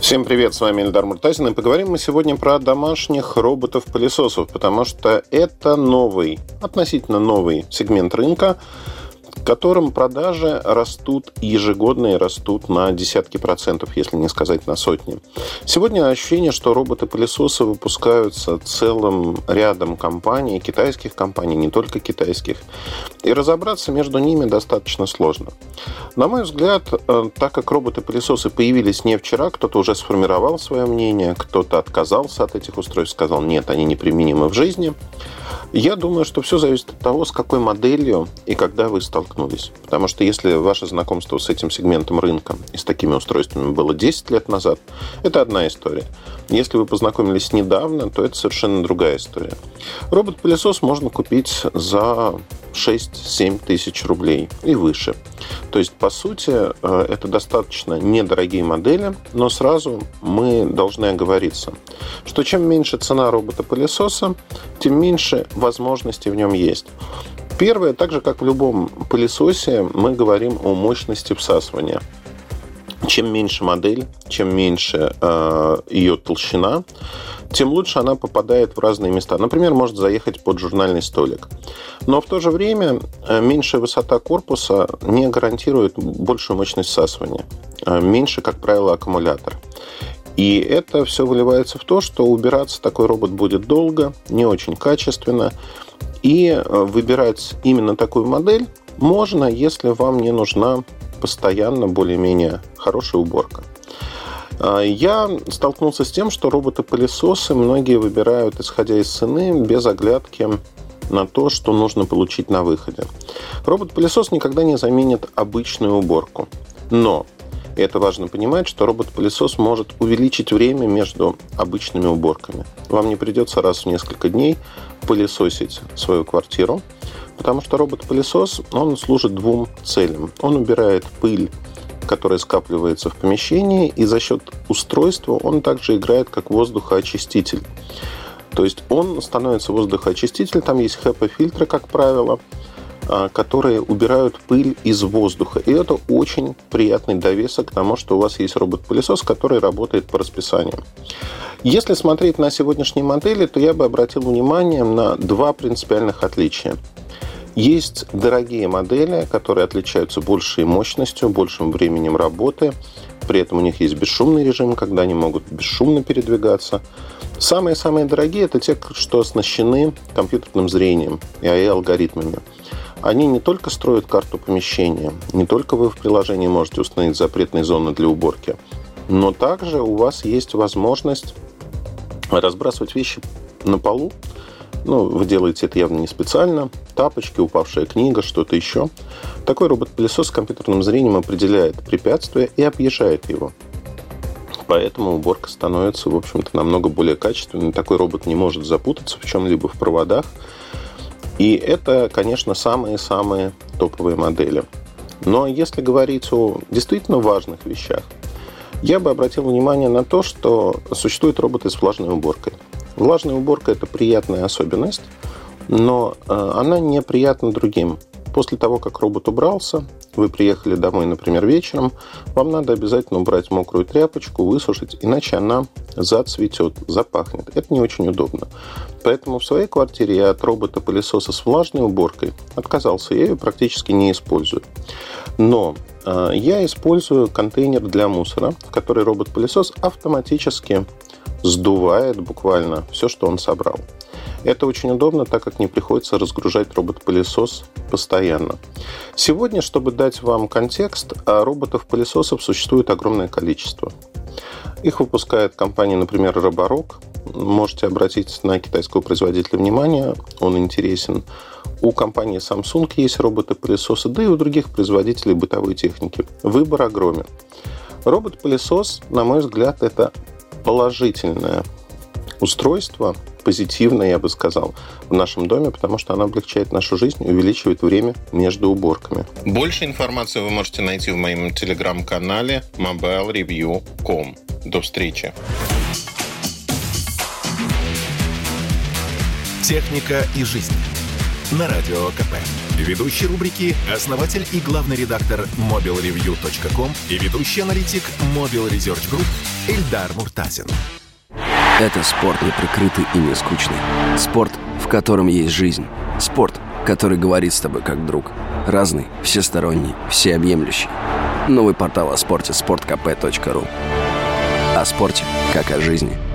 Всем привет, с вами Эльдар Муртазин, и поговорим мы сегодня про домашних роботов-пылесосов, потому что это новый, относительно новый сегмент рынка, которым продажи растут ежегодно и растут на десятки процентов, если не сказать на сотни. Сегодня ощущение, что роботы-пылесосы выпускаются целым рядом компаний, китайских компаний, не только китайских, и разобраться между ними достаточно сложно. На мой взгляд, э, так как роботы-пылесосы появились не вчера, кто-то уже сформировал свое мнение, кто-то отказался от этих устройств, сказал, нет, они неприменимы в жизни. Я думаю, что все зависит от того, с какой моделью и когда вы столкнулись. Потому что если ваше знакомство с этим сегментом рынка и с такими устройствами было 10 лет назад, это одна история. Если вы познакомились недавно, то это совершенно другая история. Робот-пылесос можно купить за 6-7 тысяч рублей и выше. То есть, по сути, э, это достаточно недорогие модели, но сразу мы должны оговориться, что чем меньше цена робота-пылесоса, тем меньше возможностей в нем есть. Первое, так же как в любом пылесосе, мы говорим о мощности всасывания. Чем меньше модель, чем меньше э, ее толщина, тем лучше она попадает в разные места. Например, может заехать под журнальный столик. Но в то же время э, меньшая высота корпуса не гарантирует большую мощность всасывания. Э, меньше, как правило, аккумулятор. И это все выливается в то, что убираться такой робот будет долго, не очень качественно. И э, выбирать именно такую модель можно, если вам не нужна постоянно более-менее хорошая уборка. А, я столкнулся с тем, что роботы-пылесосы многие выбирают, исходя из цены, без оглядки на то, что нужно получить на выходе. Робот-пылесос никогда не заменит обычную уборку. Но и это важно понимать, что робот-пылесос может увеличить время между обычными уборками. Вам не придется раз в несколько дней пылесосить свою квартиру, потому что робот-пылесос, он служит двум целям. Он убирает пыль которая скапливается в помещении, и за счет устройства он также играет как воздухоочиститель. То есть он становится воздухоочиститель, там есть HEPA-фильтры, как правило, а, которые убирают пыль из воздуха. И это очень приятный довесок к тому, что у вас есть робот-пылесос, который работает по расписанию. Если смотреть на сегодняшние модели, то я бы обратил внимание на два принципиальных отличия. Есть дорогие модели, которые отличаются большей мощностью, большим временем работы. При этом у них есть бесшумный режим, когда они могут бесшумно передвигаться. Самые-самые дорогие – это те, что оснащены компьютерным зрением и AI-алгоритмами. Они не только строят карту помещения, не только вы в приложении можете установить запретные зоны для уборки, но также у вас есть возможность разбрасывать вещи на полу, ну, вы делаете это явно не специально. Тапочки, упавшая книга, что-то еще. Такой робот-пылесос с компьютерным зрением определяет препятствие и объезжает его. Поэтому уборка становится, в общем-то, намного более качественной. Такой робот не может запутаться в чем-либо в проводах. И это, конечно, самые-самые топовые модели. Но если говорить о действительно важных вещах, я бы обратил внимание на то, что существуют роботы с влажной уборкой. Влажная уборка – это приятная особенность, но э, она неприятна другим. После того, как робот убрался, вы приехали домой, например, вечером, вам надо обязательно убрать мокрую тряпочку, высушить, иначе она зацветет, запахнет. Это не очень удобно. Поэтому в своей квартире я от робота-пылесоса с влажной уборкой отказался. Я ее практически не использую. Но э, я использую контейнер для мусора, в который робот-пылесос автоматически сдувает буквально все, что он собрал. Это очень удобно, так как не приходится разгружать робот-пылесос постоянно. Сегодня, чтобы дать вам контекст, а роботов-пылесосов существует огромное количество. Их выпускает компания, например, Роборок. Можете обратить на китайского производителя внимание, он интересен. У компании Samsung есть роботы-пылесосы, да и у других производителей бытовой техники. Выбор огромен. Робот-пылесос, на мой взгляд, это положительное устройство, позитивное, я бы сказал, в нашем доме, потому что оно облегчает нашу жизнь и увеличивает время между уборками. Больше информации вы можете найти в моем телеграм-канале mobilereview.com. До встречи. Техника и жизнь. На радио КП. Ведущий рубрики – основатель и главный редактор mobilereview.com и ведущий аналитик Mobile Research Group Эльдар Муртазин. Это спорт не прикрытый и не скучный. Спорт, в котором есть жизнь. Спорт, который говорит с тобой как друг. Разный, всесторонний, всеобъемлющий. Новый портал о спорте – sportkp.ru О спорте, как о жизни –